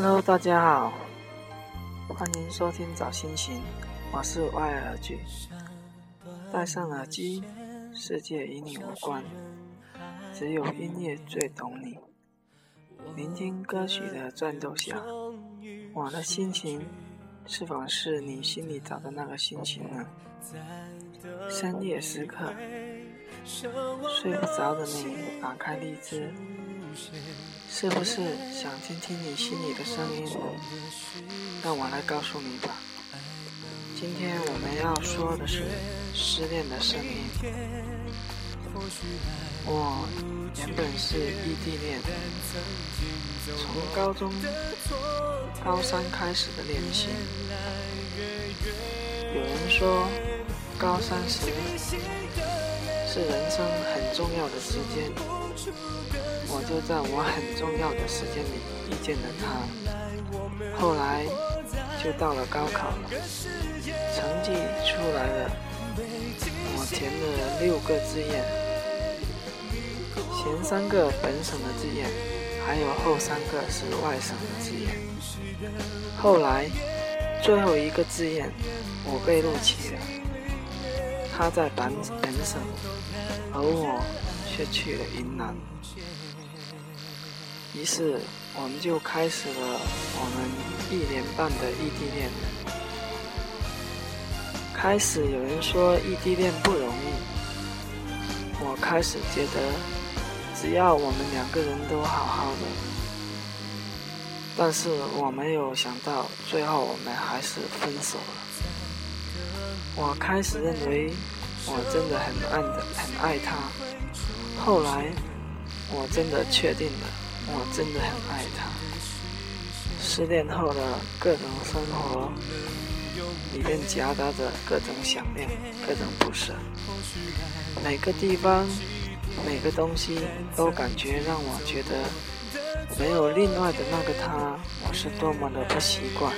Hello，大家好，欢迎收听找心情，我是歪耳句。戴上耳机，世界与你无关，只有音乐最懂你。聆听歌曲的战斗响，我的心情是否是你心里找的那个心情呢？深夜时刻，睡不着的你，打开荔枝。是不是想听听你心里的声音？让我来告诉你吧。今天我们要说的是失恋的声音。我原本是异地恋，从高中高三开始的恋情。有人说，高三时是人生很重要的时间。我就在我很重要的时间里遇见了他，后来就到了高考了，成绩出来了，我填了六个志愿，前三个本省的志愿，还有后三个是外省的志愿。后来最后一个志愿我被录取了，他在本本省，而我却去了云南。于是，我们就开始了我们一年半的异地恋。开始有人说异地恋不容易，我开始觉得只要我们两个人都好好的。但是我没有想到，最后我们还是分手了。我开始认为我真的很爱的很爱他，后来我真的确定了。我真的很爱他。失恋后的各种生活，里面夹杂着各种想念、各种不舍。每个地方、每个东西，都感觉让我觉得没有另外的那个他，我是多么的不习惯。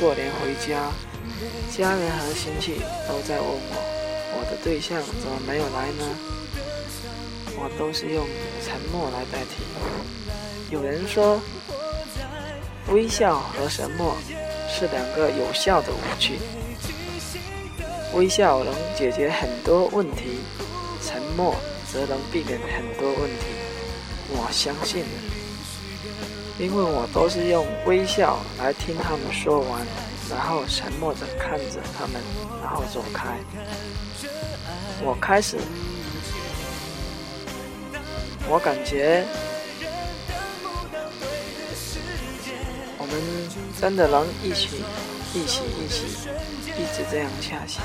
过年回家，家人和亲戚都在问我，我的对象怎么没有来呢？我都是用沉默来代替。有人说，微笑和沉默是两个有效的武器。微笑能解决很多问题，沉默则能避免很多问题。我相信，因为我都是用微笑来听他们说完，然后沉默着看着他们，然后走开。我开始。我感觉，我们真的能一起、一起、一起，一直这样下去。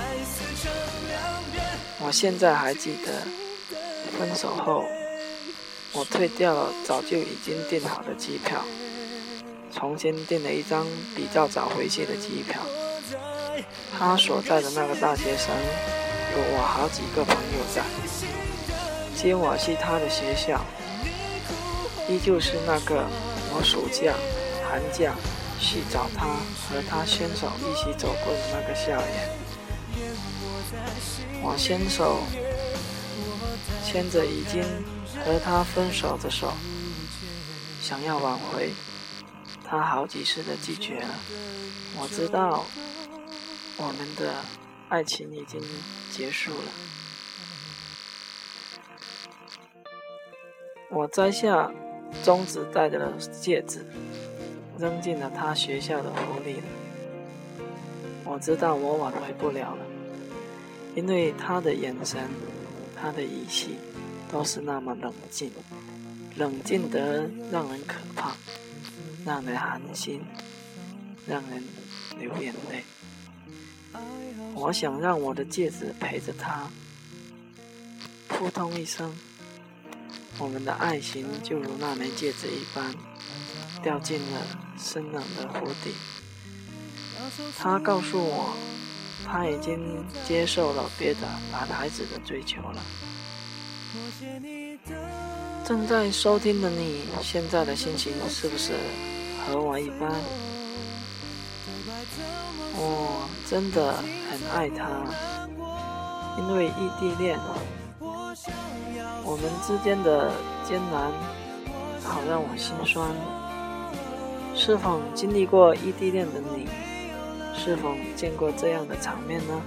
我现在还记得，分手后，我退掉了早就已经订好的机票，重新订了一张比较早回去的机票。他所在的那个大学城，有我好几个朋友在。接我去他的学校，依旧是那个我暑假、寒假去找他，和他牵手一起走过的那个校园。我牵手牵着已经和他分手的手，想要挽回，他好几次的拒绝了。我知道我们的爱情已经结束了。我摘下中指戴的戒指，扔进了他学校的湖里。我知道我挽回不了了，因为他的眼神、他的语气都是那么冷静，冷静得让人可怕，让人寒心，让人流眼泪。我想让我的戒指陪着他，扑通一声。我们的爱情就如那枚戒指一般，掉进了深冷的湖底。他告诉我，他已经接受了别的男孩子的追求了。正在收听的你，现在的心情是不是和我一般？我真的很爱他，因为异地恋。我们之间的艰难，好让我心酸。是否经历过异地恋的你，是否见过这样的场面呢？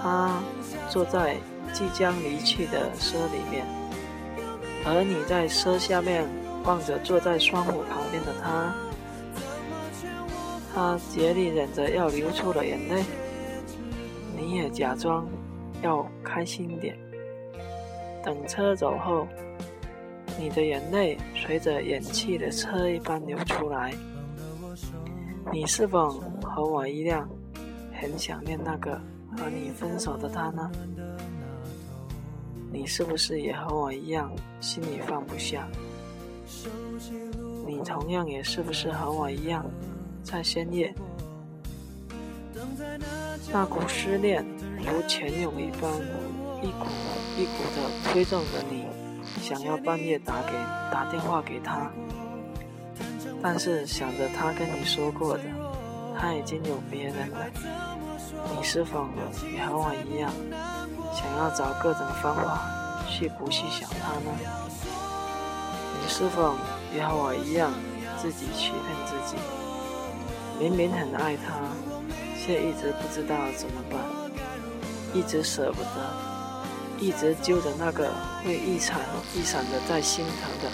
他坐在即将离去的车里面，而你在车下面望着坐在窗户旁边的他，他竭力忍着要流出的眼泪，你也假装要开心点。等车走后。你的眼泪随着偃气的车一般流出来。你是否和我一样，很想念那个和你分手的他呢？你是不是也和我一样，心里放不下？你同样也是不是和我一样，在深夜，那股思念如泉涌一般，一股一股的推动着你。想要半夜打给打电话给他，但是想着他跟你说过的，他已经有别人了。你是否也和我一样，想要找各种方法去不去想他呢？你是否也和我一样，自己欺骗自己？明明很爱他，却一直不知道怎么办，一直舍不得。一直揪着那个会一闪一闪的在心疼的，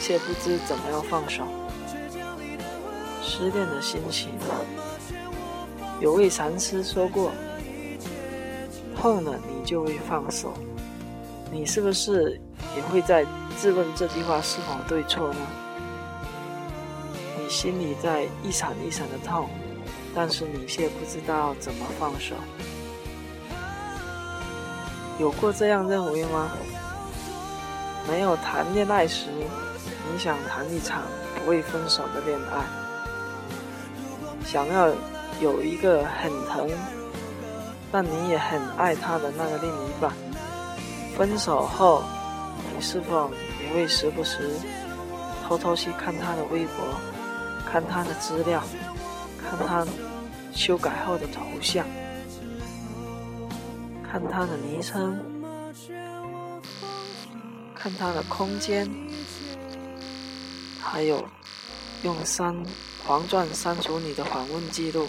却不知怎么样放手。失恋的心情，有位禅师说过：“痛了你就会放手。”你是不是也会在质问这句话是否对错呢？你心里在一闪一闪的痛，但是你却不知道怎么放手。有过这样认为吗？没有谈恋爱时，你想谈一场不会分手的恋爱，想要有一个很疼，但你也很爱他的那个另一半。分手后，你是否也会时不时偷偷去看他的微博，看他的资料，看他修改后的头像？看他的昵称，看他的空间，还有用删黄钻删除你的访问记录。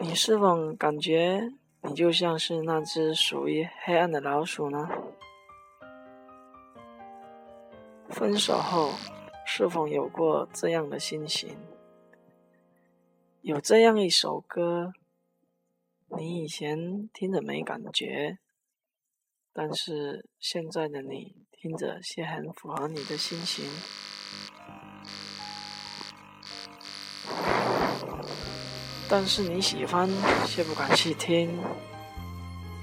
你是否感觉你就像是那只属于黑暗的老鼠呢？分手后是否有过这样的心情？有这样一首歌。你以前听着没感觉，但是现在的你听着却很符合你的心情。但是你喜欢却不敢去听，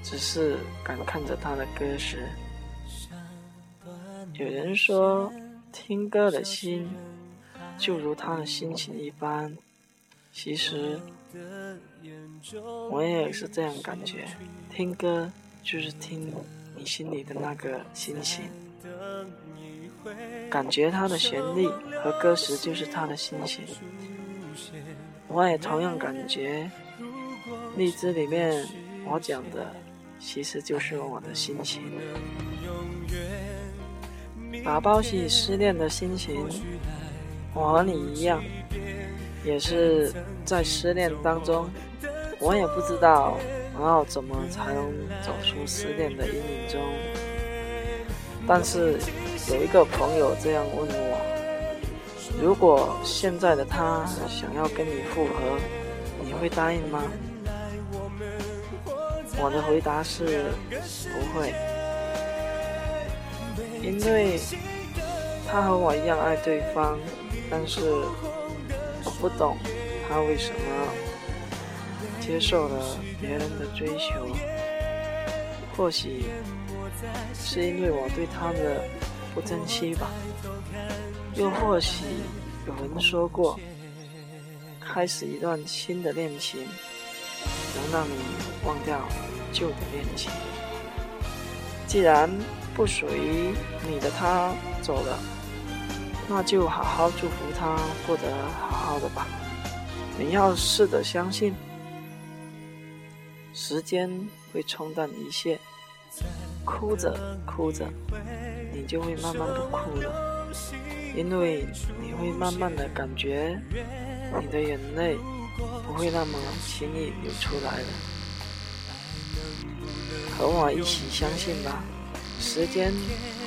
只是敢看着他的歌时。有人说，听歌的心就如他的心情一般。其实，我也是这样感觉。听歌就是听你心里的那个心情，感觉它的旋律和歌词就是他的心情。我也同样感觉，荔枝里面我讲的其实就是我的心情。打包起失恋的心情，我和你一样。也是在失恋当中，我也不知道我要怎么才能走出失恋的阴影中。但是有一个朋友这样问我：如果现在的他想要跟你复合，你会答应吗？我的回答是不会，因为他和我一样爱对方，但是。不懂他为什么接受了别人的追求，或许是因为我对他的不珍惜吧，又或许有人说过，开始一段新的恋情能让你忘掉旧的恋情。既然不属于你的他走了。那就好好祝福他过得好好的吧。你要试着相信，时间会冲淡一切。哭着哭着，你就会慢慢不哭了。因为你会慢慢的感觉，你的眼泪不会那么轻易流出来了。和我一起相信吧，时间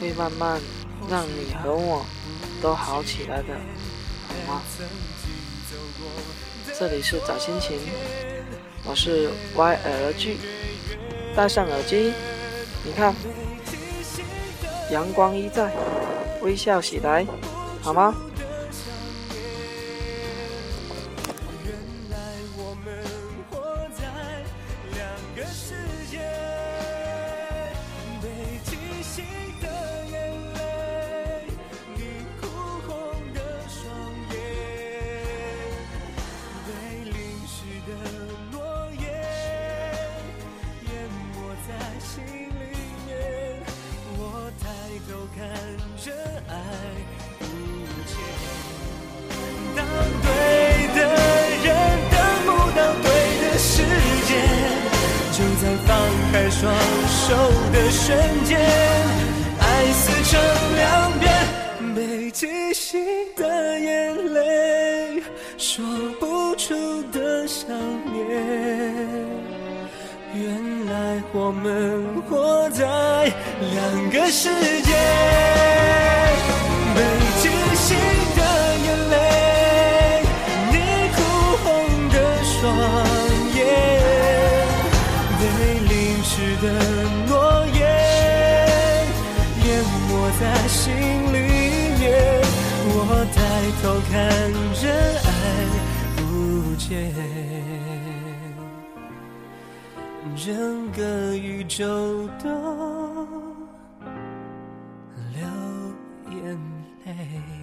会慢慢让你和我都好起来的，好吗？这里是找心情，我是 Y L G，戴上耳机，你看，阳光依在，微笑起来，好吗？放开双手的瞬间，爱撕成两边，北极星的眼泪，说不出的想念。原来我们活在两个世界，偷看着爱不见，整个宇宙都流眼泪。